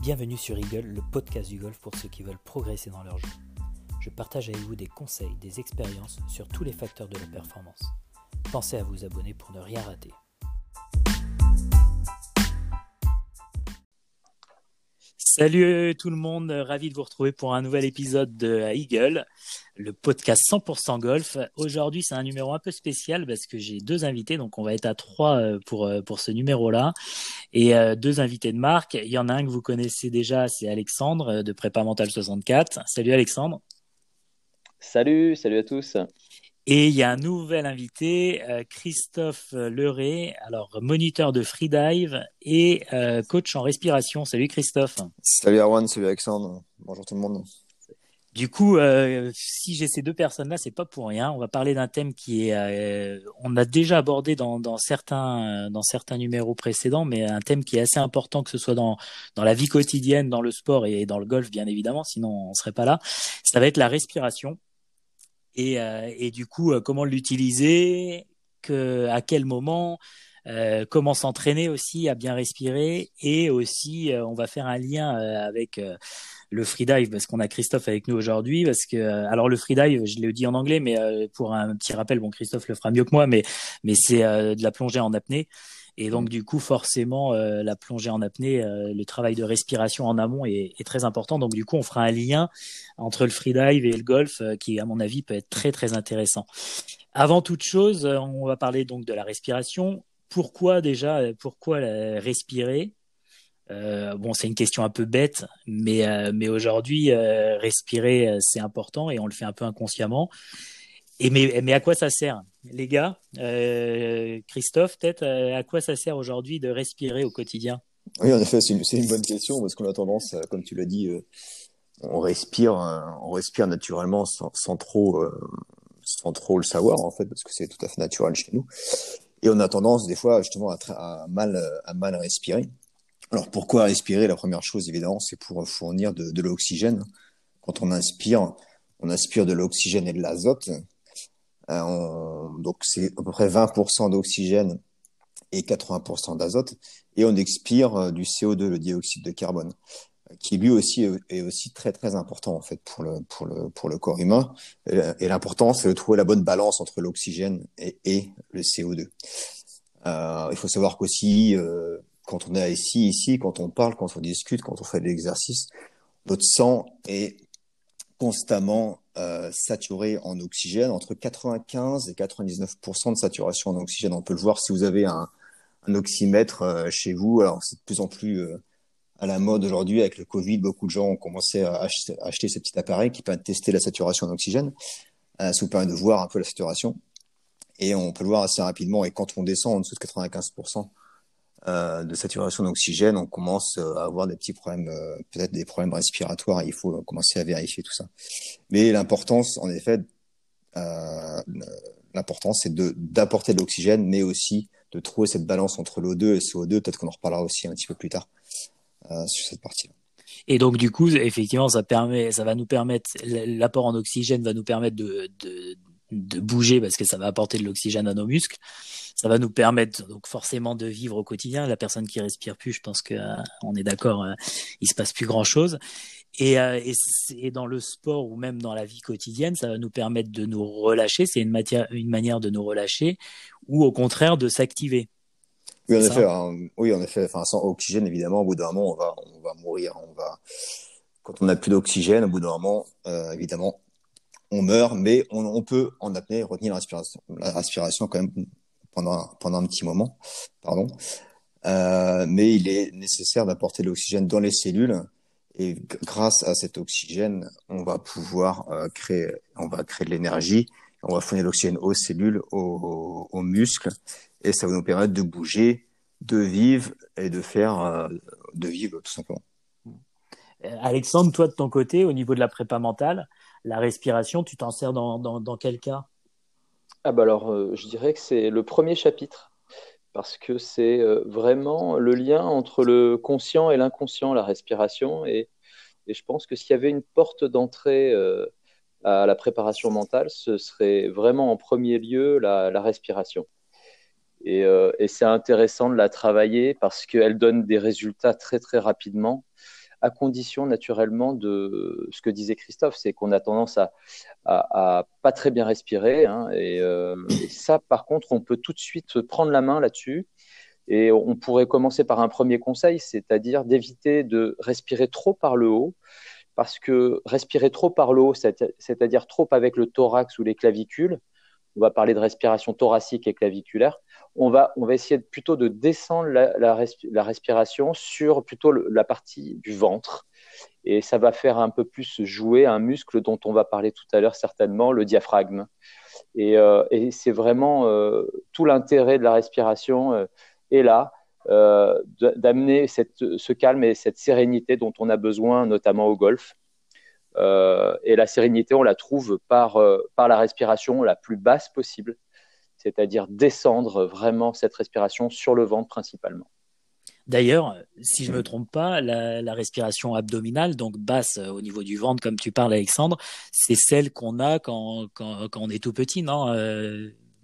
Bienvenue sur Eagle, le podcast du golf pour ceux qui veulent progresser dans leur jeu. Je partage avec vous des conseils, des expériences sur tous les facteurs de la performance. Pensez à vous abonner pour ne rien rater. Salut tout le monde, ravi de vous retrouver pour un nouvel épisode de Eagle, le podcast 100% golf. Aujourd'hui, c'est un numéro un peu spécial parce que j'ai deux invités, donc on va être à trois euh, pour, euh, pour ce numéro-là. Et euh, deux invités de marque. Il y en a un que vous connaissez déjà, c'est Alexandre de Prépa Mental 64. Salut Alexandre. Salut, salut à tous. Et il y a un nouvel invité, Christophe Leray, alors moniteur de freedive et coach en respiration. Salut Christophe. Salut Arwan, salut Alexandre. Bonjour tout le monde. Du coup, euh, si j'ai ces deux personnes-là, c'est pas pour rien. On va parler d'un thème qui est, euh, on a déjà abordé dans, dans, certains dans certains numéros précédents, mais un thème qui est assez important que ce soit dans dans la vie quotidienne, dans le sport et dans le golf, bien évidemment. Sinon, on serait pas là. Ça va être la respiration et euh, et du coup, comment l'utiliser, que à quel moment. comment s'entraîner aussi à bien respirer et aussi on va faire un lien avec le freedive parce qu'on a Christophe avec nous aujourd'hui parce que euh, alors le freedive je l'ai dit en anglais mais euh, pour un petit rappel bon Christophe le fera mieux que moi mais mais c'est euh, de la plongée en apnée. Et donc du coup forcément la plongée en apnée le travail de respiration en amont est, est, très important. Donc du coup on fera un lien entre le freedive et le golf qui à mon avis peut être très très intéressant. Avant toute chose on va parler donc de la respiration. Pourquoi déjà pourquoi respirer? Euh, bon, c'est une question un peu bête, mais, euh, aujourd'hui, euh, respirer, c'est important et on le fait un peu inconsciemment. Mais, à quoi ça sert, les gars? Christophe, peut-être, à quoi ça sert aujourd'hui de respirer au quotidien? Oui, en effet, c'est une, bonne question parce qu'on a tendance, comme tu l'as dit, on respire, on respire naturellement sans, trop, sans trop le savoir en fait, parce que c'est tout à fait naturel chez nous. Et on a tendance des fois justement à mal, à mal respirer. Alors pourquoi respirer? La première chose, évidemment, c'est pour fournir de, de l'oxygène. Quand on inspire, on inspire de l'oxygène et de l'azote. Euh, donc c'est à peu près 20% d'oxygène et 80% d'azote. Et on expire euh, du CO2, le dioxyde de carbone, qui lui aussi est aussi très très important en fait pour le pour le pour le corps humain. Et l'important c'est de trouver la bonne balance entre l'oxygène et, le CO2. Euh, il faut savoir qu'aussi euh, quand on est ici, ici, quand on parle, quand on discute, quand on fait de l'exercice, notre sang est constamment euh, saturé en oxygène, entre 95 et 99% de saturation en oxygène. On peut le voir si vous avez un, un oxymètre euh, chez vous. Alors c'est de plus en plus euh, à la mode aujourd'hui avec le Covid. Beaucoup de gens ont commencé à acheter, acheter ces appareils qui permettent de tester la saturation en oxygène. ça vous permet de voir un peu la saturation. Et on peut le voir assez rapidement. Et quand on descend en dessous de 95%, euh, de saturation d'oxygène, on commence euh, à avoir des petits problèmes, euh, peut-être des problèmes respiratoires. Il faut commencer à vérifier tout ça. Mais l'importance, en effet, euh, l'importance, c'est de d'apporter de l'oxygène, mais aussi de trouver cette balance entre l'O2 et le CO2. Peut-être qu'on en reparlera aussi un petit peu plus tard sur cette partie-là. Et donc du coup, effectivement, ça permet, ça va nous permettre, l'apport en oxygène va nous permettre de, de, de bouger parce que ça va apporter de l'oxygène à nos muscles ça va nous permettre donc forcément de vivre au quotidien. La personne qui respire plus, je pense que euh, on est d'accord, euh, il se passe plus grand chose. Et, euh, et, dans le sport ou même dans la vie quotidienne, ça va nous permettre de nous relâcher. C'est une, matière, une manière de nous relâcher ou au contraire de s'activer. Oui, en effet. Hein. oui, en effet. Enfin, sans oxygène, évidemment, au bout d'un moment, on va, on va mourir. On va, quand on n'a plus d'oxygène, au bout d'un moment, euh, évidemment, on meurt, mais on, on, peut en apnée retenir la respiration, la respiration quand même pendant, pendant un petit moment, pardon. Euh, mais il est nécessaire d'apporter l'oxygène dans les cellules et grâce à cet oxygène, on va pouvoir euh, créer, on va créer de l'énergie, on va fournir l'oxygène aux cellules, aux, aux, muscles, et ça va nous permettre de bouger, de vivre et de faire, euh, de vivre tout simplement. Euh, Alexandre, toi de ton côté, au niveau de la prépa mentale, la respiration, tu t'en sers dans, dans, dans quel cas? Ah bah alors, euh, je dirais que c'est le premier chapitre, parce que c'est euh, vraiment le lien entre le conscient et l'inconscient, la respiration. Et, je pense que s'il y avait une porte d'entrée euh, à la préparation mentale, ce serait vraiment en premier lieu la, la respiration. Et, et c'est intéressant de la travailler parce qu'elle donne des résultats très très rapidement à condition naturellement de ce que disait Christophe, c'est qu'on a tendance à, pas très bien respirer. Hein, et, ça, par contre, on peut tout de suite prendre la main là-dessus. Et on pourrait commencer par un premier conseil, c'est-à-dire d'éviter de respirer trop par le haut, parce que respirer trop par le haut, c'est-à-dire trop avec le thorax ou les clavicules, on va parler de respiration thoracique et claviculaire, on va, on va essayer plutôt de descendre la, la, respiration sur plutôt la partie du ventre. Et ça va faire un peu plus jouer un muscle dont on va parler tout à l'heure certainement, le diaphragme. Et, euh, et c'est vraiment euh, tout l'intérêt de la respiration euh, est là, d'amener ce calme et cette sérénité dont on a besoin, notamment au golf. Euh, et la sérénité, on la trouve par, euh, par la respiration la plus basse possible, c'est-à-dire descendre vraiment cette respiration sur le ventre principalement. D'ailleurs, si je ne me trompe pas, la, respiration abdominale, donc basse euh, au niveau du ventre, comme tu parles, Alexandre, c'est celle qu'on a quand, quand, quand, on est tout petit, non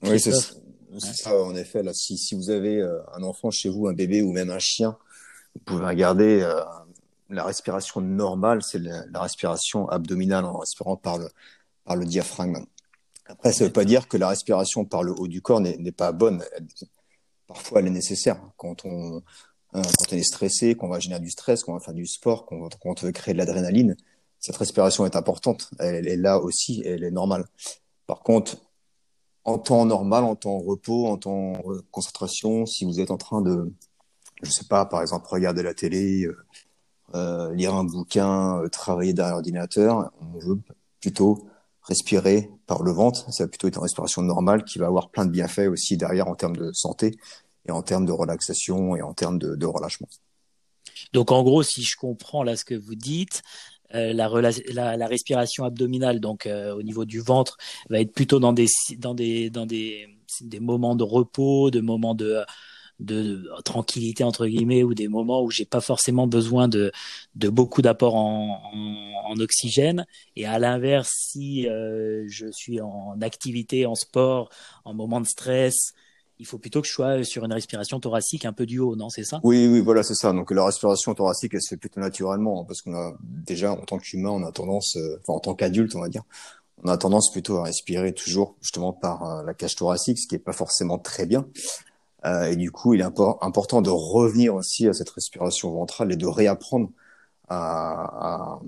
Oui, c'est ça, en effet. Là, si, si vous avez un enfant chez vous, un bébé ou même un chien, vous pouvez regarder la respiration normale, c'est la, respiration abdominale en respirant par le, par le diaphragme. Après, ça ne veut pas dire que la respiration par le haut du corps n'est pas bonne. parfois, elle est nécessaire. Quand on, hein, quand on est stressé, qu'on va générer du stress, qu'on va faire du sport, qu'on on veut créer de l'adrénaline, cette respiration est importante. Elle, est là aussi, elle est normale. Par contre, en temps normal, en temps repos, en temps concentration, si vous êtes en train de, je sais pas, par exemple, regarder la télé, euh, euh, lire un bouquin, euh, travailler derrière l'ordinateur. On veut plutôt respirer par le ventre. Ça va plutôt être une respiration normale qui va avoir plein de bienfaits aussi derrière en termes de santé et en termes de relaxation et en termes de, relâchement. Donc en gros, si je comprends là ce que vous dites, euh, la, respiration abdominale, donc au niveau du ventre, va être plutôt dans des moments de repos, de moments de de, tranquillité entre guillemets ou des moments où j'ai pas forcément besoin de, de beaucoup d'apport en, en, oxygène et à l'inverse si euh, je suis en activité en sport en moment de stress il faut plutôt que je sois sur une respiration thoracique un peu du haut, non C'est ça? Oui, oui, voilà, c'est ça. Donc la respiration thoracique, elle se fait plutôt naturellement, hein, parce qu'on a déjà, en tant qu'humain, on a tendance, euh, enfin en tant qu'adulte, on va dire, on a tendance plutôt à respirer toujours justement par euh, la cage thoracique, ce qui est pas forcément très bien. Euh, et du coup, il est important de revenir aussi à cette respiration ventrale et de réapprendre à,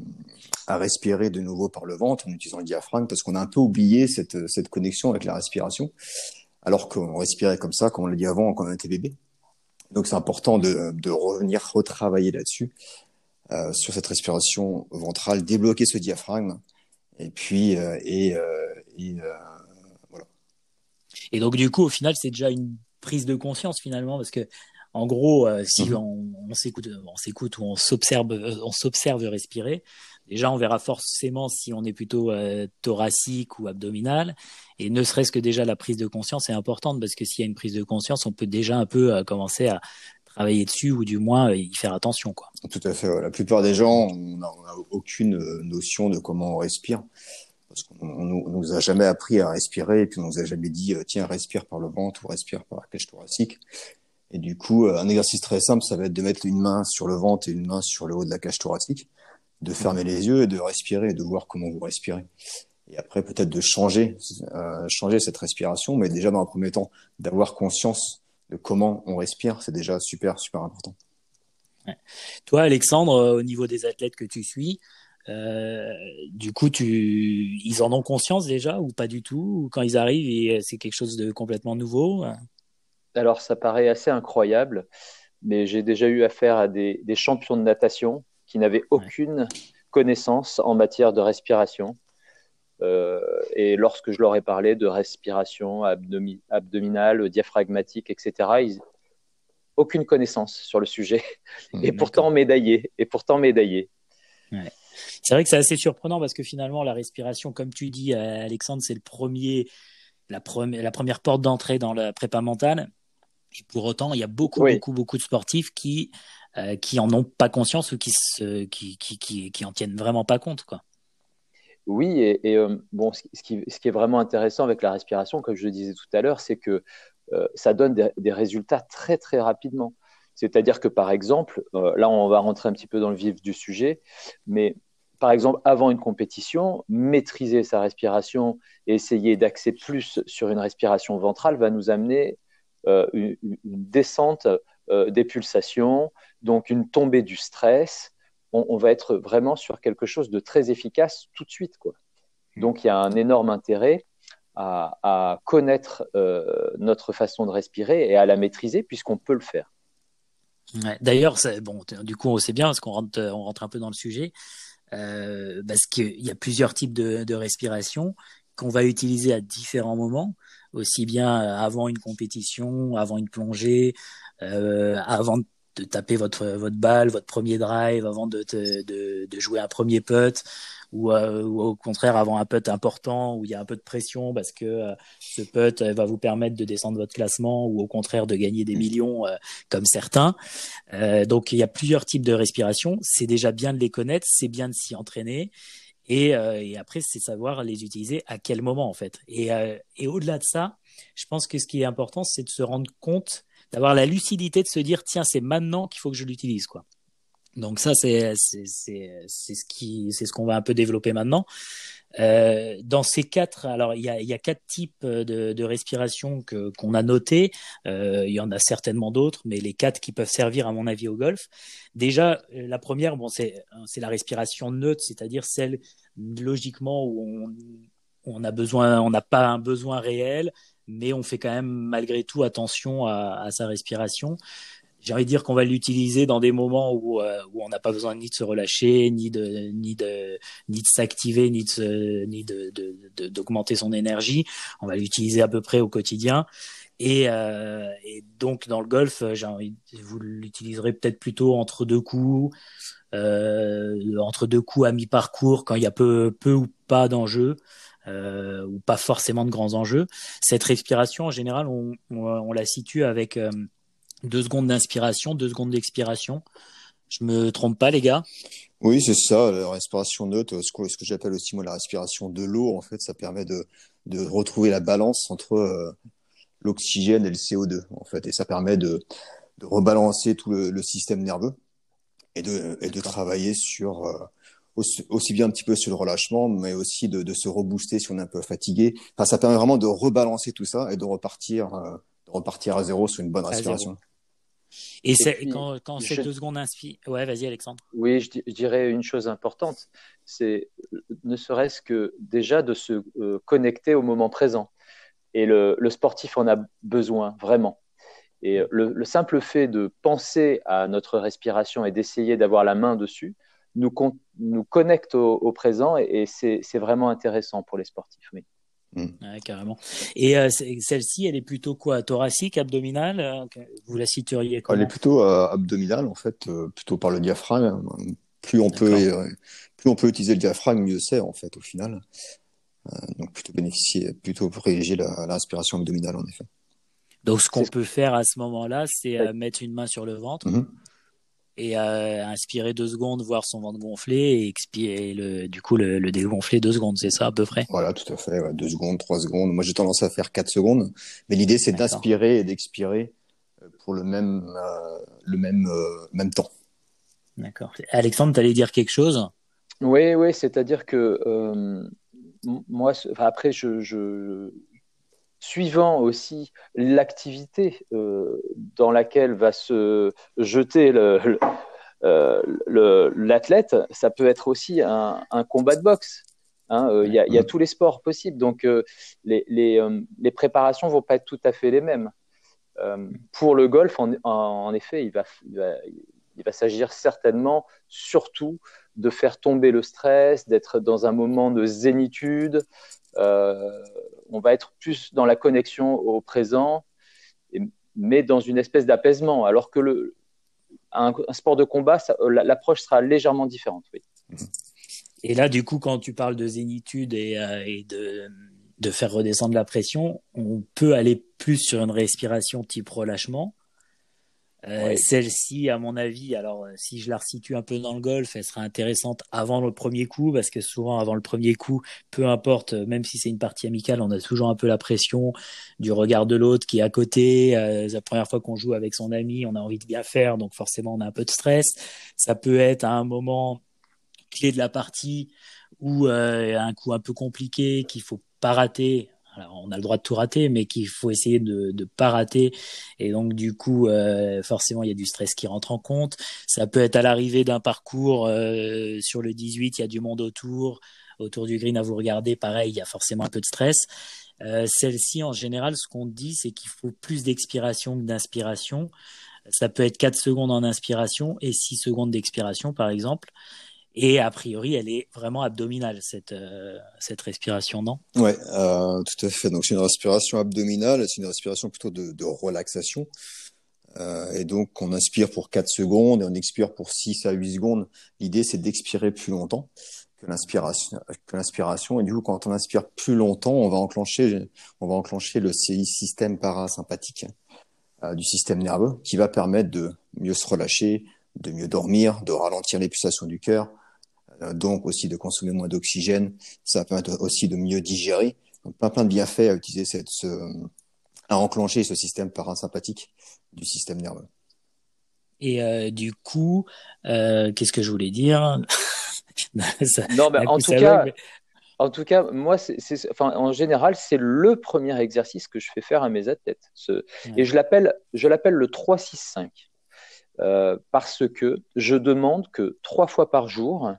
respirer de nouveau par le ventre en utilisant le diaphragme parce qu'on a un peu oublié cette, connexion avec la respiration alors qu'on respirait comme ça, comme on l'a dit avant, quand on était bébé. Donc c'est important de, revenir retravailler là-dessus, euh, sur cette respiration ventrale, débloquer ce diaphragme et puis euh, et, voilà. Et donc du coup, au final, c'est déjà une prise de conscience finalement parce que en gros euh, si mhm. on, on s'écoute on s'écoute ou on s'observe on s'observe respirer déjà on verra forcément si on est plutôt euh, thoracique ou abdominal et ne serait-ce que déjà la prise de conscience est importante parce que s'il y a une prise de conscience on peut déjà un peu euh, commencer à travailler dessus ou du moins y faire attention quoi. Tout à fait. La plupart des gens on n'a aucune notion de comment on respire parce qu'on nous, nous a jamais appris à respirer et puis on nous a jamais dit euh, tiens respire par le ventre ou respire par la cage thoracique. Et du coup, euh, un exercice très simple, ça va être de mettre une main sur le ventre et une main sur le haut de la cage thoracique, de fermer les yeux et de respirer, et de voir comment vous respirez. Et après, peut-être de changer, euh, changer cette respiration, mais déjà dans un premier temps, d'avoir conscience de comment on respire, c'est déjà super, super important. Ouais. Toi, Alexandre, au niveau des athlètes que tu suis, euh, du coup, tu, ils en ont conscience déjà ou pas du tout? Ou Quand ils arrivent, et c'est quelque chose de complètement nouveau? Alors, ça paraît assez incroyable, mais j'ai déjà eu affaire à des, des champions de natation qui n'avaient aucune ouais. connaissance en matière de respiration. Euh, et lorsque je leur ai parlé de respiration abdomi abdominale, diaphragmatique, etc., ils aucune connaissance sur le sujet, et pourtant médaillé, et pourtant médaillé. Ouais. C'est vrai que c'est assez surprenant parce que finalement, la respiration, comme tu dis, euh, Alexandre, c'est le premier, la, première, la première porte d'entrée dans la prépa mentale. Et pour autant, il y a beaucoup, oui. beaucoup, beaucoup de sportifs qui, euh, qui en ont pas conscience ou qui, se, qui, qui, qui, qui en tiennent vraiment pas compte, quoi. Oui, et, et euh, bon, ce qui, ce qui est vraiment intéressant avec la respiration, comme je le disais tout à l'heure, c'est que euh, ça donne des, des, résultats très, très rapidement. C'est-à-dire que par exemple, là on va rentrer un petit peu dans le vif du sujet, mais par exemple, avant une compétition, maîtriser sa respiration et essayer d'axer plus sur une respiration ventrale va nous amener euh, une, descente euh, des pulsations, donc une tombée du stress. On, va être vraiment sur quelque chose de très efficace tout de suite. Quoi. Mmh. Donc il y a un énorme intérêt à, connaître euh, notre façon de respirer et à la maîtriser puisqu'on peut le faire. D'ailleurs, bon, du coup, on sait bien parce qu'on rentre, on rentre un peu dans le sujet. Euh, parce qu'il y a plusieurs types de, de respiration qu'on va utiliser à différents moments, aussi bien avant une compétition, avant une plongée, euh, avant de taper votre votre balle, votre premier drive, avant de, de, de jouer un premier putt, ou, euh, ou, au contraire avant un putt important où il y a un peu de pression parce que euh, ce putt va vous permettre de descendre votre classement ou au contraire de gagner des millions euh, comme certains. donc il y a plusieurs types de respiration. C'est déjà bien de les connaître, c'est bien de s'y entraîner. Et, et après, c'est savoir les utiliser à quel moment en fait. Et, et au-delà de ça, je pense que ce qui est important, c'est de se rendre compte, d'avoir la lucidité de se dire tiens, c'est maintenant qu'il faut que je l'utilise quoi. Donc ça, c'est c'est c'est ce qui c'est ce qu'on va un peu développer maintenant. Euh, dans ces quatre, alors il y a, il y a quatre types de, de respiration que qu'on a notés. Euh, il y en a certainement d'autres, mais les quatre qui peuvent servir à mon avis au golf. Déjà, la première, bon, c'est c'est la respiration neutre, c'est-à-dire celle logiquement où on on a besoin, on n'a pas un besoin réel, mais on fait quand même malgré tout attention à, sa respiration j'ai envie de dire qu'on va l'utiliser dans des moments où, euh, où on n'a pas besoin ni de se relâcher, ni de ni de ni de s'activer, ni de ni de d'augmenter son énergie. On va l'utiliser à peu près au quotidien. Et, euh, donc dans le golf, vous l'utiliserez peut-être plutôt entre deux coups, euh, entre deux coups à mi-parcours quand il y a peu peu ou pas d'enjeux. Euh, ou pas forcément de grands enjeux. Cette respiration, en général, on, on, la situe avec euh, deux secondes d'inspiration, deux secondes d'expiration. Je me trompe pas, les gars? Oui, c'est ça, la respiration neutre, ce que, que j'appelle aussi moi la respiration de l'eau, en fait, ça permet de, de retrouver la balance entre euh, l'oxygène et le CO2, en fait, et ça permet de, de rebalancer tout le, le, système nerveux et de, et de travailler sur euh, aussi, aussi, bien un petit peu sur le relâchement, mais aussi de, de, se rebooster si on est un peu fatigué. Enfin, ça permet vraiment de rebalancer tout ça et de repartir, euh, de repartir à zéro sur une bonne respiration. Et, quand, quand c'est deux secondes inspire. Ouais, vas-y, Alexandre. Oui, je, dirais une chose importante c'est ne serait-ce que déjà de se euh, connecter au moment présent. Et le, le, sportif en a besoin, vraiment. Et le, le, simple fait de penser à notre respiration et d'essayer d'avoir la main dessus nous, nous connecte au, au présent et, et c'est vraiment intéressant pour les sportifs. Oui. Mm. Ouais, carrément. Et euh, celle-ci, elle est plutôt quoi Thoracique, abdominale euh, Vous la situeriez comment Elle est plutôt euh, abdominale, en fait, plutôt par le diaphragme. Plus on, peut, plus on peut utiliser le diaphragme, mieux c'est, en fait, au final. donc, plutôt bénéficier, plutôt privilégier l'inspiration abdominale, en effet. Donc, ce qu'on peut faire à ce moment-là, c'est mettre une main sur le ventre. Mm-hmm et euh, inspirer deux secondes, voir son ventre gonfler et expirer le, du coup le, le dégonfler deux secondes, c'est ça à peu près? Voilà, tout à fait, ouais, deux secondes, trois secondes. Moi j'ai tendance à faire quatre secondes, mais l'idée c'est d'inspirer et d'expirer euh, pour le même euh, le même euh, même temps. D'accord. Alexandre, tu allais dire quelque chose? Oui, oui, c'est-à-dire que euh, moi, après, je, je, suivant aussi l'activité euh, dans laquelle va se jeter euh, l'athlète, le, ça peut être aussi un, un combat de boxe. Hein, euh, il y, a, y, a, tous les sports possibles, donc euh, les, les, euh, les, préparations vont pas être tout à fait les mêmes. pour le golf, en, en, effet, il va, il va, il va s'agir certainement surtout de faire tomber le stress, d'être dans un moment de zénitude, on va être plus dans la connexion au présent, mais dans une espèce d'apaisement, alors que un, sport de combat, l'approche sera légèrement différente. Oui. Et là, du coup, quand tu parles de zénitude et, euh, de, faire redescendre la pression, on peut aller plus sur une respiration type relâchement Euh, celle-ci, à mon avis, alors euh, si je la resitue un peu dans le golf, elle sera intéressante avant le premier coup, parce que souvent avant le premier coup, peu importe, euh, même si c'est une partie amicale, on a toujours un peu la pression du regard de l'autre qui est à côté. la première fois qu'on joue avec son ami, on a envie de bien faire, donc forcément on a un peu de stress. Ça peut être à un moment clé de la partie ou un coup un peu compliqué qu'il faut pas rater on a le droit de tout rater, mais qu'il faut essayer de ne pas rater. Et donc, du coup, euh, forcément, il y a du stress qui rentre en compte. Ça peut être à l'arrivée d'un parcours euh, sur le 18, il y a du monde autour. Autour du green à vous regarder, pareil, il y a forcément un peu de stress. Euh, celle-ci, en général, ce qu'on dit, c'est qu'il faut plus d'expiration que d'inspiration. Ça peut être 4 secondes en inspiration et 6 secondes d'expiration, par exemple. Et a priori, elle est vraiment abdominale, cette, euh, cette respiration, non? Ouais, euh, tout à fait. Donc, c'est une respiration abdominale, c'est une respiration plutôt de, relaxation. Euh, et donc, on inspire pour 4 secondes et on expire pour 6 à 8 secondes. L'idée, c'est d'expirer plus longtemps que l'inspiration. Et du coup, quand on inspire plus longtemps, on va enclencher, on va enclencher le système parasympathique du système nerveux qui va permettre de mieux se relâcher, de mieux dormir, de ralentir les pulsations du cœur, donc aussi de consommer moins d'oxygène. Ça permet aussi de mieux digérer. Donc, plein, plein de bienfaits à utiliser cette, ce, à enclencher ce système parasympathique du système nerveux. Et euh, du coup, euh, qu'est-ce que je voulais dire? Non, mais en tout cas, en tout cas, moi, c'est, enfin, en général, c'est le premier exercice que je fais faire à mes athlètes. Ce, Et je l'appelle, je l'appelle le 3-6-5. Euh, parce que je demande que trois fois par jour,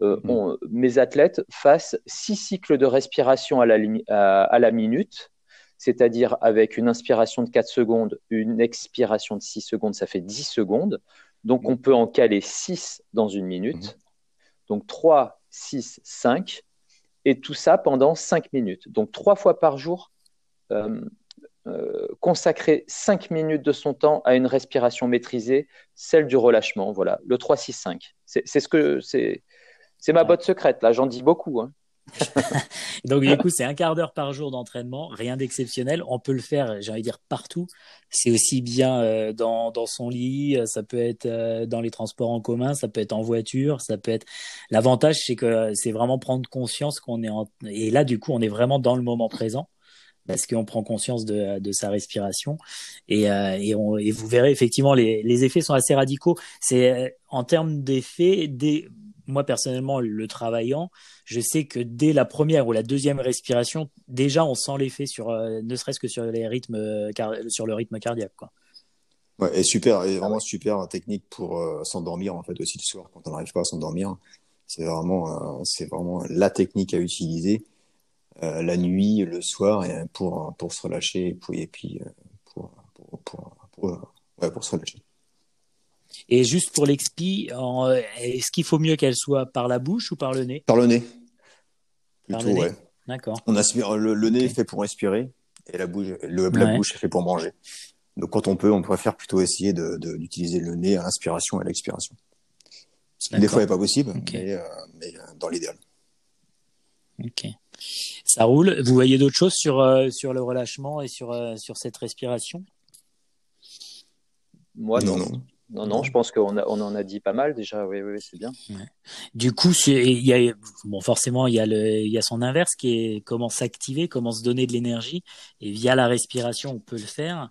euh, mm. mes athlètes fassent six cycles de respiration à la, à, la minute, c'est-à-dire avec une inspiration de 4 secondes, une expiration de 6 secondes, ça fait 10 secondes. Donc mm. on peut en caler 6 dans une minute. Mm. Donc 3, 6, 5. Et tout ça pendant 5 minutes. Donc trois fois par jour, euh, euh, consacrer 5 minutes de son temps à une respiration maîtrisée, celle du relâchement. Voilà, le 3-6-5. C'est ce que c'est c'est ma botte secrète, là, j'en dis beaucoup. Hein. Donc du coup, c'est un quart d'heure par jour d'entraînement, rien d'exceptionnel. On peut le faire, j'ai envie de dire, partout. C'est aussi bien euh, dans, dans son lit, euh, ça peut être euh, dans les transports en commun, ça peut être en voiture, ça peut être. L'avantage, c'est que c'est vraiment prendre conscience qu'on est en... et là, du coup, on est vraiment dans le moment présent parce qu'on prend conscience de, de, sa respiration et, et, on, et, vous verrez effectivement les, les effets sont assez radicaux. C'est en termes d'effets, des moi personnellement, le travaillant, je sais que dès la première ou la deuxième respiration, déjà on sent l'effet sur, euh, ne serait-ce que sur les rythmes, euh, sur le rythme cardiaque, quoi. Ouais, et super, et vraiment super technique pour euh, s'endormir en fait aussi le soir quand on n'arrive pas à s'endormir. C'est vraiment, c'est vraiment la technique à utiliser la nuit, le soir, et pour pour se relâcher et puis, et puis pour, pour, pour, pour, ouais, pour se relâcher. Et juste pour l'expi, est-ce qu'il faut mieux qu'elle soit par la bouche ou par le nez? Par le nez. Plutôt, ouais. D'accord. On aspire, le, nez est fait pour respirer et la bouche, le, la bouche est fait pour manger. Donc quand on peut, on préfère plutôt essayer d'utiliser de, le nez à l'inspiration et à l'expiration. des fois, n'est pas possible, mais, euh, mais euh, dans l'idéal. Ok. Ça roule. Vous voyez d'autres choses sur, euh, sur le relâchement et sur, sur cette respiration? Moi, non. non. Non, non, je pense qu'on on en a dit pas mal déjà. Oui, oui, c'est bien. Du coup, il y a, bon, forcément, il y a il y a son inverse qui est comment s'activer, comment se donner de l'énergie. Et via la respiration, on peut le faire.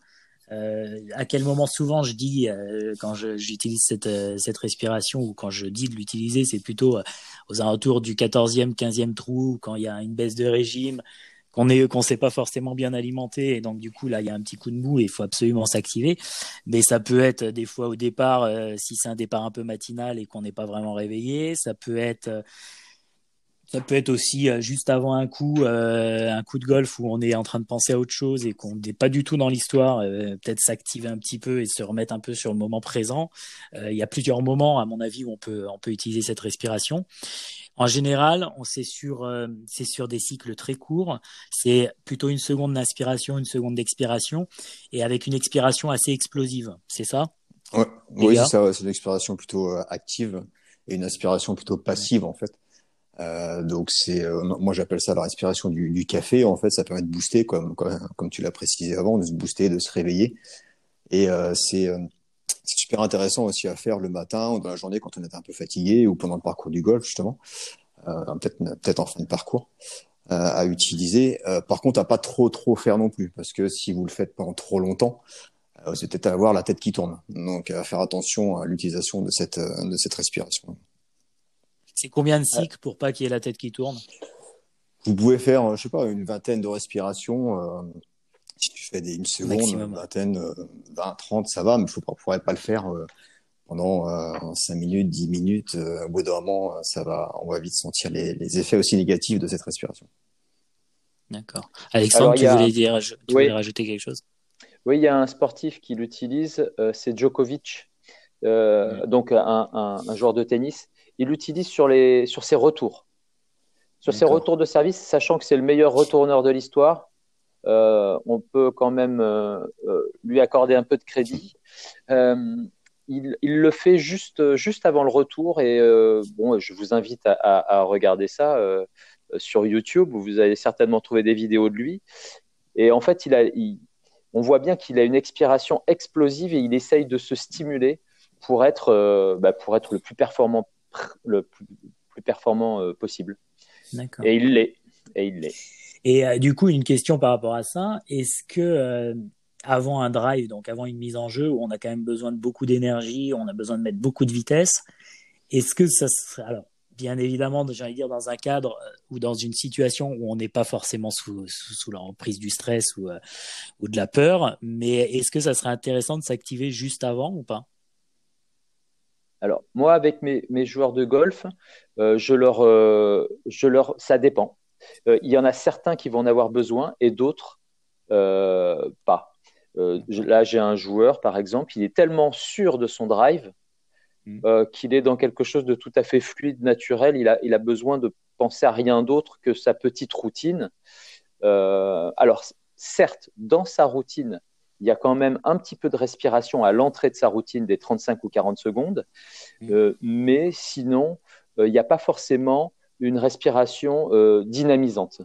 Euh, à quel moment souvent je dis euh, quand j'utilise cette, euh, cette respiration ou quand je dis de l'utiliser, c'est plutôt aux alentours du 14e, 15e trou, quand il y a une baisse de régime, qu'on est qu'on s'est pas forcément bien alimenté et donc du coup là il y a un petit coup de mou et il faut absolument s'activer mais ça peut être des fois au départ euh, si c'est un départ un peu matinal et qu'on n'est pas vraiment réveillé ça peut être euh, ça peut être aussi euh, juste avant un coup, un coup de golf où on est en train de penser à autre chose et qu'on n'est pas du tout dans l'histoire. Peut-être s'activer un petit peu et se remettre un peu sur le moment présent. il y a plusieurs moments, à mon avis, où on peut on peut utiliser cette respiration. En général, on c'est sur euh, c'est sur des cycles très courts. C'est plutôt une seconde d'inspiration, une seconde d'expiration, et avec une expiration assez explosive. C'est ça? Ouais. Oui, c'est ça. C'est une expiration plutôt euh, active et une inspiration plutôt passive en fait. Euh, donc c'est euh, moi j'appelle ça la respiration du, du, café. En fait, ça permet de booster, comme comme, comme tu l'as précisé avant, de se booster, de se réveiller. Et c'est c'est super intéressant aussi à faire le matin ou dans la journée quand on est un peu fatigué ou pendant le parcours du golf justement, euh, peut-être peut-être en fin de parcours euh, à utiliser. Euh, par contre, à pas trop trop faire non plus parce que si vous le faites pendant trop longtemps, c'est peut-être avoir la tête qui tourne. Donc, à faire attention à l'utilisation de cette de cette respiration. C'est combien de cycles pour pas qu'il y ait la tête qui tourne? Vous pouvez faire, je sais pas, une vingtaine de respirations. Euh, si tu fais des une seconde, une vingtaine, 20, 30, ça va, mais il ne pourrait pas le faire euh, pendant euh, 5 minutes, 10 minutes. Euh, au bout d'un moment, ça va, on va vite sentir les, les, effets aussi négatifs de cette respiration. D'accord. Alexandre, tu, voulais, dire, tu oui. voulais rajouter quelque chose? Oui, il y a un sportif qui l'utilise, euh, c'est Djokovic, euh, oui. donc un, un, un, joueur de tennis. Il l'utilise sur, les, sur ses retours. Sur ses retours de service, sachant que c'est le meilleur retourneur de l'histoire, euh, on peut quand même euh, euh, lui accorder un peu de crédit. Euh, il, il, le fait juste, juste avant le retour et euh, bon, je vous invite à, à, à regarder ça sur YouTube où vous allez certainement trouver des vidéos de lui. Et en fait, il a, il, on voit bien qu'il a une expiration explosive et il essaye de se stimuler pour être, bah, pour être le plus performant, le plus, plus performant possible. Et il l'est. Et il l'est. Et euh, du coup, une question par rapport à ça, est-ce que euh, avant un drive, donc avant une mise en jeu où on a quand même besoin de beaucoup d'énergie, on a besoin de mettre beaucoup de vitesse, est-ce que ça serait alors bien évidemment, j'allais dire dans un cadre euh, ou dans une situation où on n'est pas forcément sous, sous, sous du stress ou, de la peur, mais est-ce que ça serait intéressant de s'activer juste avant ou pas? Alors, moi, avec mes, joueurs de golf, je leur, je leur, ça dépend. Euh, il y en a certains qui vont en avoir besoin et d'autres euh, pas. Euh, là, j'ai un joueur, par exemple, il est tellement sûr de son drive mmh. qu'il est dans quelque chose de tout à fait fluide, naturel. Il a, il a besoin de penser à rien d'autre que sa petite routine. alors, certes, dans sa routine, il y a quand même un petit peu de respiration à l'entrée de sa routine des 35 ou 40 secondes, euh, mais sinon, il n'y a pas forcément une respiration euh, dynamisante.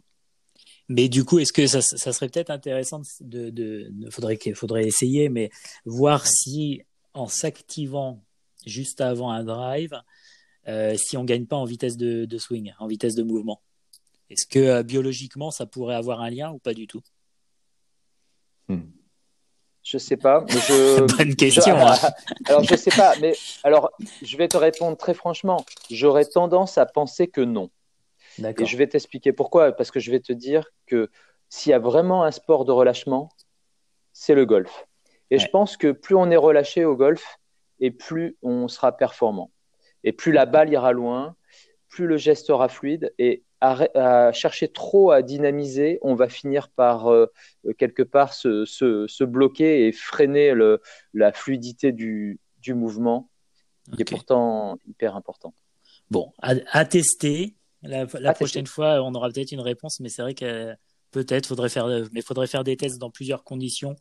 Mais du coup, est-ce que ça, ça serait peut-être intéressant de, de, de faudrait qu'il faudrait essayer, mais voir si en s'activant juste avant un drive, euh, si on gagne pas en vitesse de, de swing, en vitesse de mouvement. Est-ce que euh, biologiquement ça pourrait avoir un lien ou pas du tout? Hmm. Je sais pas. Mais je, Bonne question. Je, alors, alors, je sais pas, mais alors, je vais te répondre très franchement. J'aurais tendance à penser que non. Et je vais t'expliquer pourquoi. Parce que je vais te dire que s'il y a vraiment un sport de relâchement, c'est le golf. Et ouais. je pense que plus on est relâché au golf, et plus on sera performant. Et plus la balle ira loin, plus le geste sera fluide. Et à, à, chercher trop à dynamiser, on va finir par euh, quelque part se, se, se, bloquer et freiner le, la fluidité du, du mouvement, qui est pourtant hyper important. Bon, à, à tester. La, la à prochaine tester. fois, on aura peut-être une réponse, mais c'est vrai que peut-être faudrait faire, mais faudrait faire des tests dans plusieurs conditions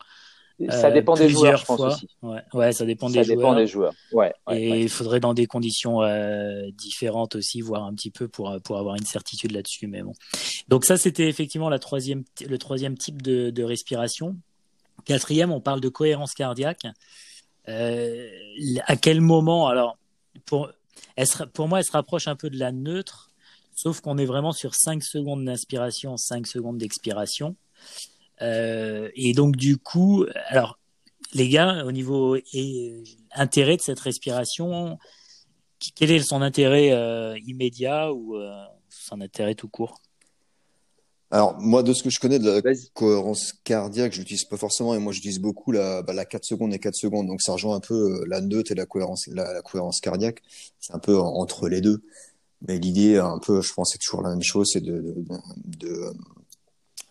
ça euh, dépend des joueurs, je pense fois. aussi. Ouais, ouais, ça dépend ça des dépend joueurs. des joueurs. Ouais, ouais et il faudrait dans des conditions euh, différentes aussi, voir un petit peu pour pour avoir une certitude là-dessus. Mais bon. Donc ça, c'était effectivement la troisième, le troisième type de, de respiration. Quatrième, on parle de cohérence cardiaque. Euh, à quel moment Alors, pour, elle se, pour moi, elle se rapproche un peu de la neutre, sauf qu'on est vraiment sur 5 secondes d'inspiration, 5 secondes d'expiration. Euh, et donc du coup, alors les gars, au niveau et, euh, intérêt de cette respiration, quel est son intérêt euh, immédiat ou euh, son intérêt tout court? Alors moi, de ce que je connais de la cohérence cardiaque, je l'utilise pas forcément et moi j'utilise beaucoup la, bah, la 4 secondes et 4 secondes. Donc ça rejoint un peu la neutre et la cohérence, la, la cohérence cardiaque. C'est un peu entre les deux. Mais l'idée, un peu, je pense, c'est toujours la même chose, c'est de, de, de,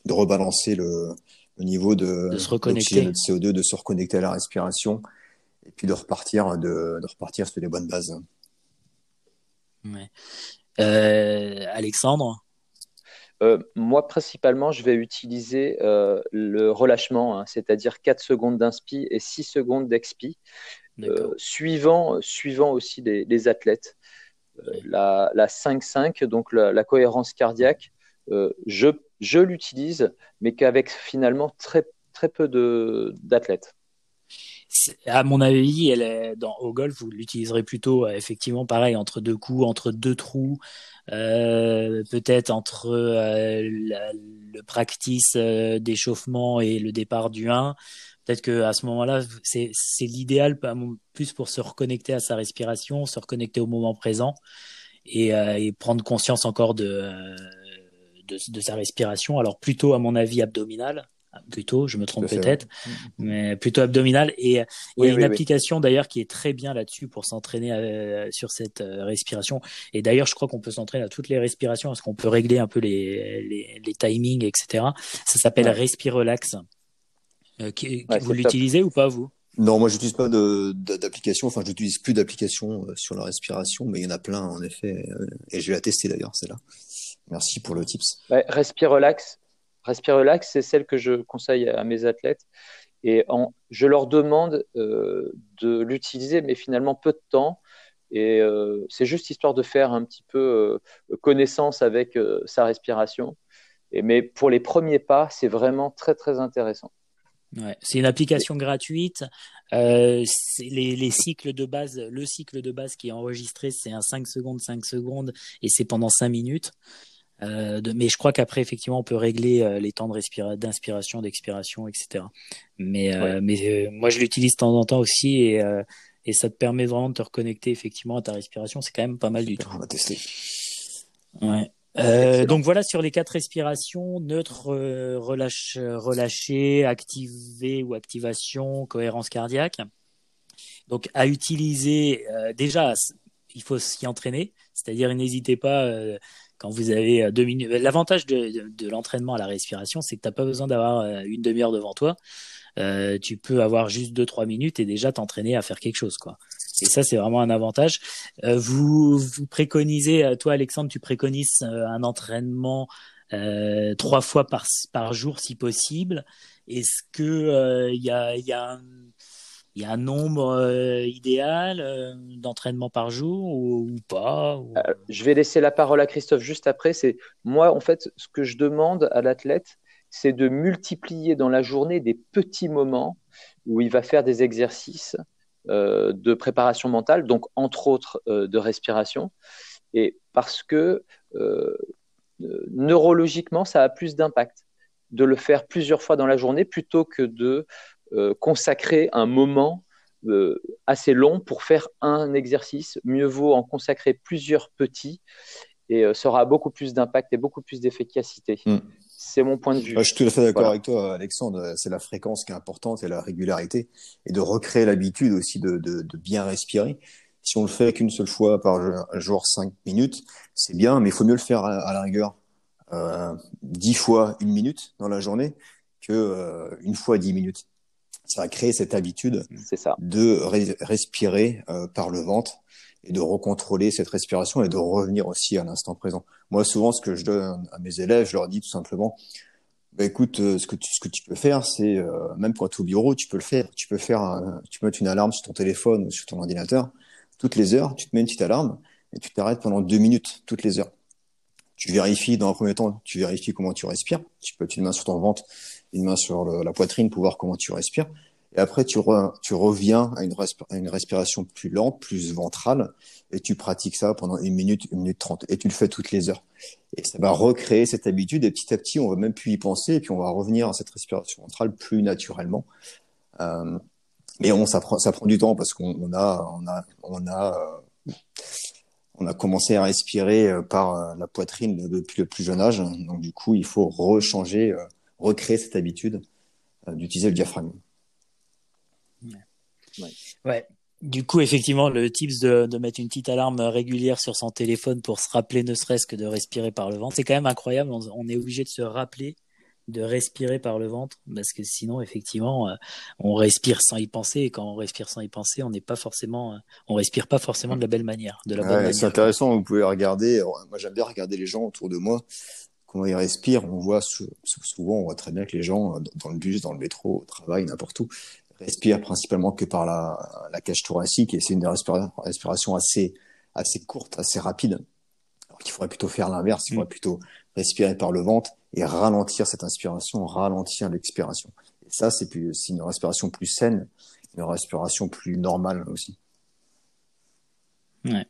de rebalancer le, le niveau de, de, se reconnecter. de CO2, de se reconnecter à la respiration et puis de repartir, de, de repartir sur les bonnes bases. Ouais. Euh, Alexandre? Euh, moi, principalement, je vais utiliser euh, le relâchement, hein, c'est-à-dire 4 secondes d'inspi et 6 secondes d'expi, euh, suivant, suivant aussi les, les athlètes. Euh, ouais. La, la 5-5, donc la, la, cohérence cardiaque, euh, je, je l'utilise, mais qu'avec finalement très, très peu d'athlètes. À mon avis, elle est dans au golf, vous l'utiliserez plutôt euh, effectivement pareil entre deux coups, entre deux trous, euh, peut-être entre euh, le practice euh, d'échauffement et le départ du 1. Peut-être que à ce moment-là, c'est c'est l'idéal plus pour se reconnecter à sa respiration, se reconnecter au moment présent et, euh, et prendre conscience encore de, de, de sa respiration. Alors plutôt à mon avis abdominale plutôt, je me trompe peut-être, mm, mm. mais plutôt abdominal. Et il y a une application d'ailleurs qui est très bien là-dessus pour s'entraîner euh, sur cette euh, respiration. Et d'ailleurs, je crois qu'on peut s'entraîner à toutes les respirations parce qu'on peut régler un peu les, les, les timings, etc. Ça s'appelle ouais. Respirelax. Euh, qui, vous l'utilisez ou pas, vous? Non, moi j'utilise pas d'application, enfin j'utilise plus d'application sur la respiration, mais il y en a plein en effet, et je vais la tester d'ailleurs, celle-là. Merci pour le tips. Ouais, Respirelax, Respire Relax, c'est celle que je conseille à mes athlètes. Et en, je leur demande euh, de l'utiliser, mais finalement peu de temps. Et euh, c'est juste histoire de faire un petit peu euh, connaissance avec euh, sa respiration. Et, mais pour les premiers pas, c'est vraiment très très intéressant. Ouais, c'est une application gratuite. Euh, les, les, cycles de base, le cycle de base qui est enregistré, c'est un 5 secondes, 5 secondes, et c'est pendant 5 minutes. Euh, de, mais je crois qu'après, effectivement, on peut régler euh, les temps d'inspiration, d'expiration, etc. Mais, euh, ouais. mais euh, moi, je l'utilise de temps en temps aussi et, euh, et ça te permet vraiment de te reconnecter effectivement à ta respiration. C'est quand même pas mal du tout. On va tester. Ouais. Euh, donc voilà sur les quatre respirations neutre, relâche, relâché, activé ou activation, cohérence cardiaque. Donc à utiliser déjà, il faut s'y entraîner, c'est-à-dire n'hésitez pas quand vous avez euh, deux minutes. L'avantage de, l'entraînement à la respiration, c'est que tu n'as pas besoin d'avoir euh, une demi-heure devant toi. Euh, tu peux avoir juste deux trois minutes et déjà t'entraîner à faire quelque chose, quoi. Et ça, c'est vraiment un avantage. Euh, vous, préconisez, euh, toi Alexandre, tu préconises un entraînement euh, trois fois par, par jour si possible. Est-ce que il y a, y a un il y a un nombre euh, idéal euh, d'entraînement par jour ou, pas. Euh, Je vais laisser la parole à Christophe juste après. C'est moi, en fait, ce que je demande à l'athlète, c'est de multiplier dans la journée des petits moments où il va faire des exercices euh, de préparation mentale, donc entre autres de respiration, et parce que neurologiquement, ça a plus d'impact de le faire plusieurs fois dans la journée plutôt que de consacrer un moment euh, assez long pour faire un exercice. Mieux vaut en consacrer plusieurs petits et euh, ça aura beaucoup plus d'impact et beaucoup plus d'efficacité. Mm. C'est mon point de vue. je suis tout à fait d'accord voilà. avec toi, Alexandre. C'est la fréquence qui est importante et la régularité et de recréer l'habitude aussi de, de, de, bien respirer. Si on le fait qu'une seule fois par jour, cinq minutes, c'est bien, mais il faut mieux le faire à, à la rigueur euh, dix fois une minute dans la journée que euh, une fois dix minutes ça a créé cette habitude ça. de respirer euh, par le ventre et de recontrôler cette respiration et de revenir aussi à l'instant présent. Moi, souvent, ce que je donne à mes élèves, je leur dis tout simplement, bah, écoute, euh, ce que tu, ce que tu peux faire, c'est euh, même quand tu es au bureau, tu peux le faire. Tu peux faire, un, tu peux mettre une alarme sur ton téléphone ou sur ton ordinateur. Toutes les heures, tu te mets une petite alarme et tu t'arrêtes pendant deux minutes toutes les heures. Tu vérifies dans un premier temps, tu vérifies comment tu respires. Tu peux mettre une main sur ton ventre une main sur la poitrine pour voir comment tu respires. Et après, tu, re, tu reviens à une, respiration plus lente, plus ventrale, et tu pratiques ça pendant une minute, une minute trente, et tu le fais toutes les heures. Et ça va recréer cette habitude, et petit à petit, on va même plus y penser, et puis on va revenir à cette respiration ventrale plus naturellement. Euh, mais on, ça prend, ça prend du temps parce qu'on a, on a, on a, euh, on a commencé à respirer euh, par euh, la poitrine depuis le plus jeune âge. Donc du coup, il faut rechanger. Euh, recréer cette habitude euh, d'utiliser le diaphragme. Ouais. ouais. Du coup, effectivement, le tips de, de, mettre une petite alarme régulière sur son téléphone pour se rappeler ne serait-ce que de respirer par le ventre, c'est quand même incroyable. On, on, est obligé de se rappeler de respirer par le ventre parce que sinon, effectivement, euh, on respire sans y penser et quand on respire sans y penser, on n'est pas forcément, euh, on respire pas forcément de la belle manière, de la bonne ouais, manière. C'est intéressant. Vous pouvez regarder. Moi, j'aime bien regarder les gens autour de moi comment ils respirent. On voit souvent, on voit très bien que les gens dans le bus, dans le métro, au travail, n'importe où, respirent principalement que par la, la cage thoracique et c'est une respiration assez assez courte, assez rapide. Alors qu'il faudrait plutôt faire l'inverse, il faudrait mmh. plutôt respirer par le ventre et ralentir cette inspiration, ralentir l'expiration. Et ça, c'est plus, c'est une respiration plus saine une respiration plus normale aussi. Ouais.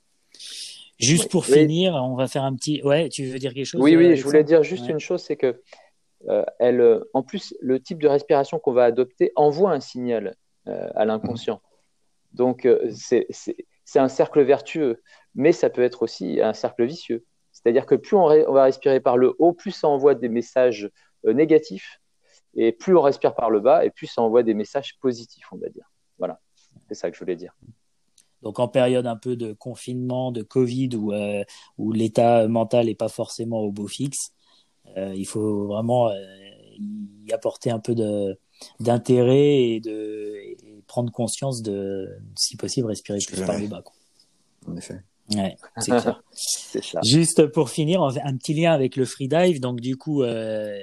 Juste pour finir, on va faire un petit. Ouais, tu veux dire quelque chose Oui, oui, je voulais dire juste une chose, c'est que euh, elle, euh, en plus, le type de respiration qu'on va adopter envoie un signal euh, à l'inconscient. Donc, c'est un cercle vertueux, mais ça peut être aussi un cercle vicieux. C'est-à-dire que plus on, on, va respirer par le haut, plus ça envoie des messages négatifs, et plus on respire par le bas, et plus ça envoie des messages positifs, on va dire. Voilà, c'est ça que je voulais dire. Donc en période un peu de confinement, de Covid, où, où l'état mental n'est pas forcément au beau fixe, euh, il faut vraiment euh, y apporter un peu de d'intérêt et de et prendre conscience de, si possible, respirer plus par le bas. Quoi. En effet. Ouais, c'est clair. Juste pour finir, un petit lien avec le freedive. Donc du coup, euh,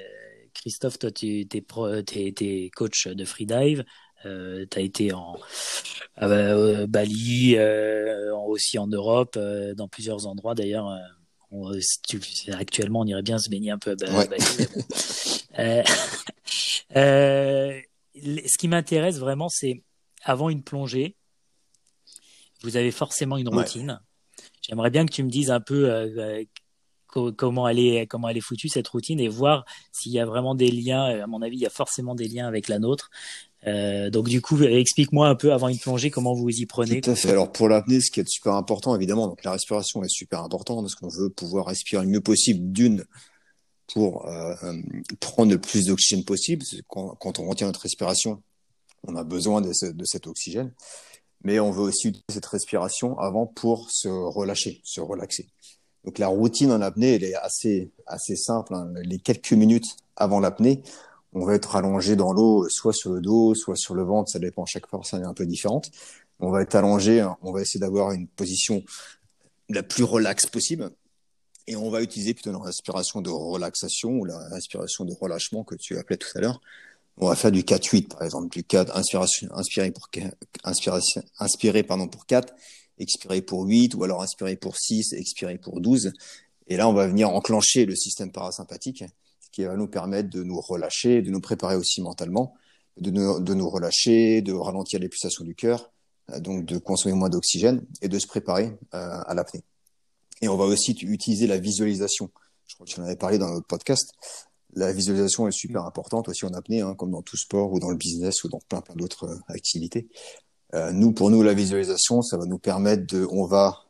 Christophe, toi, tu es, es, es, coach de freedive. Euh, tu as été en euh, Bali, euh, aussi en Europe, euh, dans plusieurs endroits d'ailleurs actuellement, on irait bien se baigner un peu euh, euh, ce qui m'intéresse vraiment, c'est avant une plongée, vous avez forcément une routine. J'aimerais bien que tu me dises un peu comment elle est comment elle est foutue cette routine et voir s'il y a vraiment des liens. À mon avis, il y a forcément des liens avec la nôtre. Euh, donc du coup, explique-moi un peu avant une plongée comment vous y prenez. Tout à fait. Alors pour l'apnée, ce qui est super important, évidemment, donc la respiration est super importante parce qu'on veut pouvoir respirer le mieux possible d'une pour euh, prendre le plus d'oxygène possible. Quand, quand, on retient notre respiration, on a besoin de, ce, de cet oxygène, mais on veut aussi utiliser cette respiration avant pour se relâcher, se relaxer. Donc la routine en apnée, elle est assez assez simple. Hein. Les quelques minutes avant l'apnée, on va être allongé dans l'eau, soit sur le dos, soit sur le ventre, ça dépend, chaque personne est un peu différente. On va être allongé, on va essayer d'avoir une position la plus relaxe possible. Et on va utiliser plutôt la respiration de relaxation ou la respiration de relâchement que tu appelais tout à l'heure. On va faire du 4-8, par exemple, du 4, inspiration, inspirer pour, inspiration, inspirer, pardon, pour 4, expirer pour 8, ou alors inspirer pour 6, expirer pour 12. Et là, on va venir enclencher le système parasympathique qui va nous permettre de nous relâcher, de nous préparer aussi mentalement, de nous, de nous relâcher, de ralentir les pulsations du cœur, euh, donc de consommer moins d'oxygène et de se préparer euh, à l'apnée. Et on va aussi utiliser la visualisation. Je crois que tu en avais parlé dans notre podcast. La visualisation est super importante aussi en apnée, hein, comme dans tout sport ou dans le business ou dans plein plein d'autres euh, activités. Nous, pour nous, la visualisation, ça va nous permettre de, on va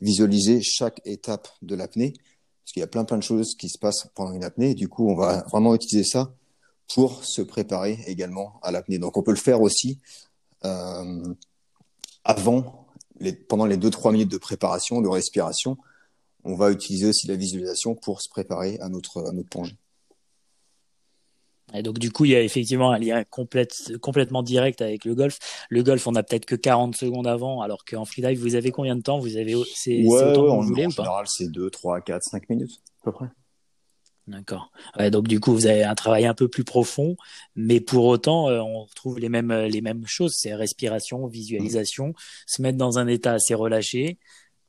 visualiser chaque étape de l'apnée parce qu'il y a plein plein de choses qui se passent pendant une apnée. du coup, on va vraiment utiliser ça pour se préparer également à l'apnée. Donc, on peut le faire aussi euh, avant, pendant les deux trois minutes de préparation, de respiration. On va utiliser aussi la visualisation pour se préparer à notre à notre plongée. Et donc du coup, il y a effectivement un lien complète, complètement direct avec le golf. Le golf, on a peut-être que 40 secondes avant, alors qu'en freedive, vous avez combien de temps? Vous avez c'est ouais, autant que vous voulez en général, c'est 2, 3, 4, 5 minutes à peu près. D'accord. Ouais, donc du coup, vous avez un travail un peu plus profond, mais pour autant, euh, on retrouve les mêmes les mêmes choses, c'est respiration, visualisation, mmh. se mettre dans un état assez relâché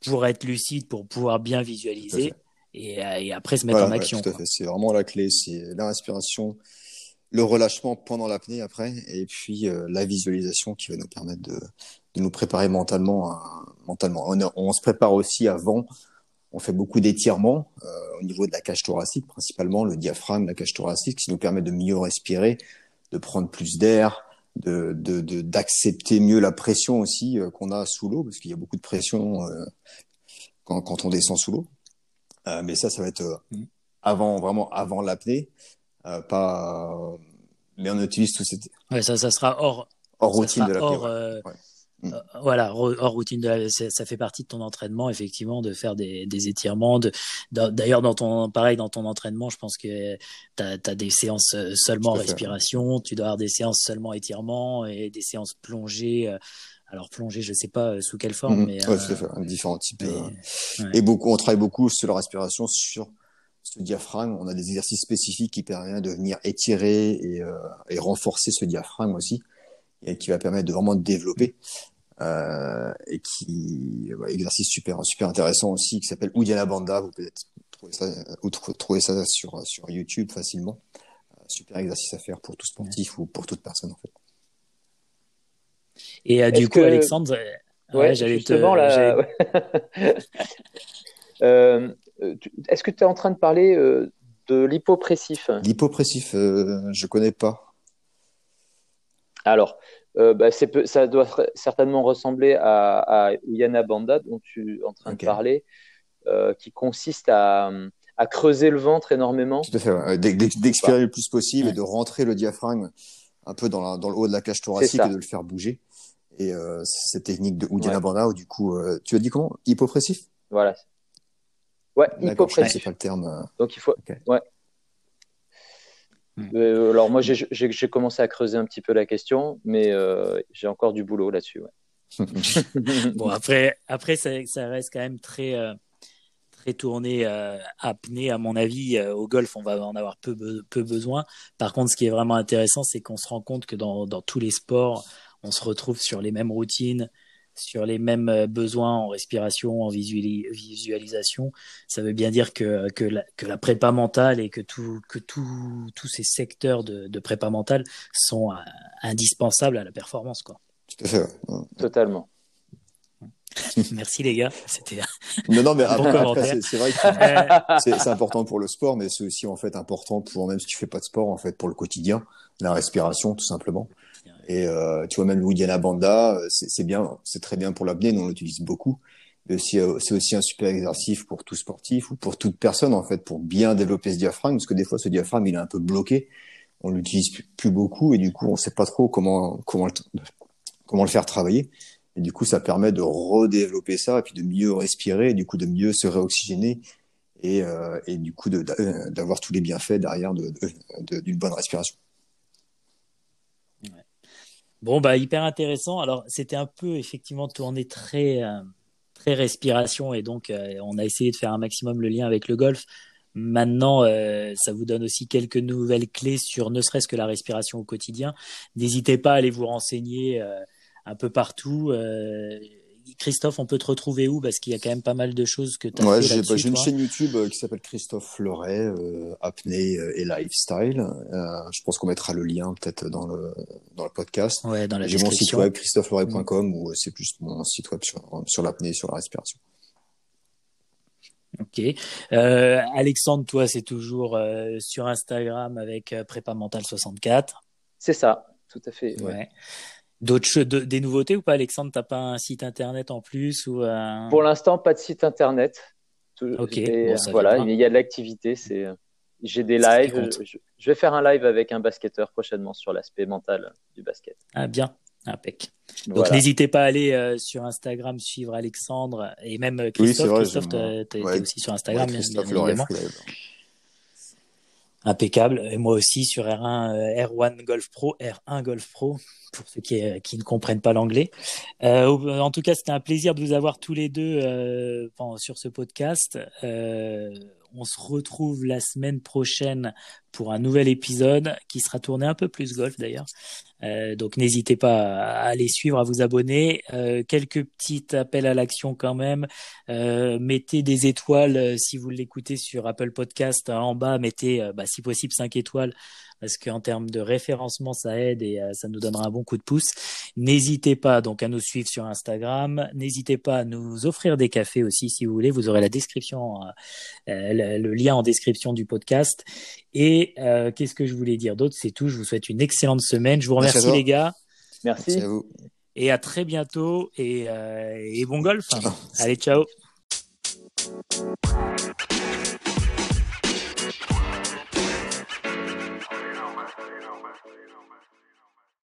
pour être lucide, pour pouvoir bien visualiser. Et, euh, et, après se mettre en action. tout à fait. C'est vraiment la clé, c'est la respiration, le relâchement pendant l'apnée après, et puis euh, la visualisation qui va nous permettre de, de nous préparer mentalement. mentalement. On, on, se prépare aussi avant. On fait beaucoup d'étirements euh, au niveau de la cage thoracique, principalement le diaphragme, la cage thoracique, qui nous permet de mieux respirer, de prendre plus d'air, de d'accepter de, mieux la pression aussi euh, qu'on a sous l'eau, parce qu'il y a beaucoup de pression euh, quand, quand on descend sous l'eau. mais ça, ça va être mmh. avant, vraiment avant l'apnée. Euh, pas, mais on utilise tout cette. Ouais, ça, ça sera hors. Hors routine de la hors, euh, mm. euh, voilà, hors routine, de ça fait partie de ton entraînement, effectivement, de faire des, des étirements. De, d'ailleurs, dans ton, pareil, dans ton entraînement, je pense que tu as, des séances seulement respiration, tu dois avoir des séances seulement étirement et des séances plongées. Alors plongée, je sais pas sous quelle forme, mm-hmm. mais ouais, fait, différents types. Et beaucoup, on travaille beaucoup sur la respiration, sur ce diaphragme. On a des exercices spécifiques qui permettent de venir étirer et, euh, et renforcer ce diaphragme aussi, et qui va permettre de vraiment développer. Euh, et qui ouais, exercice super super intéressant aussi qui s'appelle Udiana Banda vous pouvez trouver ça ou trouver ça sur sur YouTube facilement euh, super exercice à faire pour tout sportif ou pour toute personne en fait Et du coup, Alexandre, ouais, j'allais justement là. Est-ce que tu es en train de parler de l'hypopressif? L'hypopressif, je connais pas. Alors, euh, bah, ça doit certainement ressembler à, à Yana Banda dont tu es en train de parler, euh, qui consiste à, à, creuser le ventre énormément. Tout à fait, d'expirer le plus possible et de rentrer le diaphragme un peu dans, la, dans le haut de la cage thoracique et de le faire bouger. Et euh, cette technique de Udiana Banda, où du coup, euh, tu as dit comment? Hypopressif? Voilà. Ouais, hypopressif. C'est pas le terme. Euh. Donc il faut. Ouais. Hmm. Euh, alors moi, j'ai commencé à creuser un petit peu la question, mais euh, j'ai encore du boulot là-dessus. bon, après, après ça, ça, reste quand même très, euh, très tourné apnée, à mon avis. au golf, on va en avoir peu, peu besoin. Par contre, ce qui est vraiment intéressant, c'est qu'on se rend compte que dans, dans tous les sports, on se retrouve sur les mêmes routines, sur les mêmes euh, besoins en respiration, en visualisation. Ça veut bien dire que, que, la, que la prépa mentale et que, tout, que tout, tous ces secteurs de, de prépa mentale sont euh, indispensables à la performance. Quoi. Tout à fait. Totalement. Merci les gars, c'était non non mais c'est vrai que c'est important pour le sport, mais c'est aussi en fait important pour même si tu fais pas de sport en fait pour le quotidien, la respiration tout simplement. Et euh, tu vois, même Louisiana Banda, euh, c'est bien, c'est très bien pour l'apnée, nous on l'utilise beaucoup. Euh, c'est aussi un super exercice pour tout sportif ou pour toute personne en fait, pour bien développer ce diaphragme, parce que des fois ce diaphragme il est un peu bloqué, on l'utilise plus beaucoup et du coup on sait pas trop comment comment le, comment le faire travailler. Et du coup ça permet de redévelopper ça et puis de mieux respirer, et du coup de mieux se réoxygéner et, euh, et du coup d'avoir tous les bienfaits derrière d'une de, de, bonne respiration. Bon, bah, hyper intéressant. Alors, c'était un peu effectivement tourné très, euh, très respiration et donc euh, on a essayé de faire un maximum le lien avec le golf. Maintenant, euh, ça vous donne aussi quelques nouvelles clés sur ne serait-ce que la respiration au quotidien. N'hésitez pas à aller vous renseigner un peu partout. Christophe, on peut te retrouver où? Parce qu'il y a quand même pas mal de choses que tu as ouais, j'ai, j'ai une chaîne YouTube euh, qui s'appelle Christophe Fleuret, euh, apnée euh, et lifestyle. Euh, je pense qu'on mettra le lien peut-être dans le dans le podcast. Ouais, dans la j'ai mon site web christophefleuret.com mm. où c'est plus mon site web sur sur l'apnée et sur la respiration. Ok. Euh, Alexandre, toi, c'est toujours sur Instagram avec Prépa Mental 64. C'est ça, tout à fait. Ouais. D'autres des nouveautés ou pas, Alexandre T'as pas un site internet en plus ou Pour l'instant, pas de site internet. Ok. voilà, il y a de l'activité. C'est, j'ai des lives. Je, vais faire un live avec un basketteur prochainement sur l'aspect mental du basket. Ah bien, impec. Donc n'hésitez pas à aller euh, sur Instagram suivre Alexandre et même Christophe. Oui, Christophe, tu es aussi sur Instagram, bien, évidemment. Impeccable. Et moi aussi sur R1, euh, R1 Golf Pro, R1 Golf Pro, pour ceux qui, euh, qui ne comprennent pas l'anglais. Euh, en tout cas, c'était un plaisir de vous avoir tous les deux euh, sur ce podcast. Euh, on se retrouve la semaine prochaine pour un nouvel épisode qui sera tourné un peu plus golf d'ailleurs. Euh, donc n'hésitez pas à aller suivre, à vous abonner. Euh, quelques petits appels à l'action quand même. Euh, mettez des étoiles si vous l'écoutez sur Apple Podcast en bas. Mettez bah, si possible 5 étoiles parce qu'en termes de référencement, ça aide et euh, ça nous donnera un bon coup de pouce. N'hésitez pas donc à nous suivre sur Instagram. N'hésitez pas à nous offrir des cafés aussi si vous voulez. Vous aurez la description, euh, euh, le, lien en description du podcast. Et qu'est-ce que je voulais dire d'autre? C'est tout. Je vous souhaite une excellente semaine. Je vous remercie les gars. Merci. Merci à vous. Et à très bientôt et, et bon golf. Allez, ciao.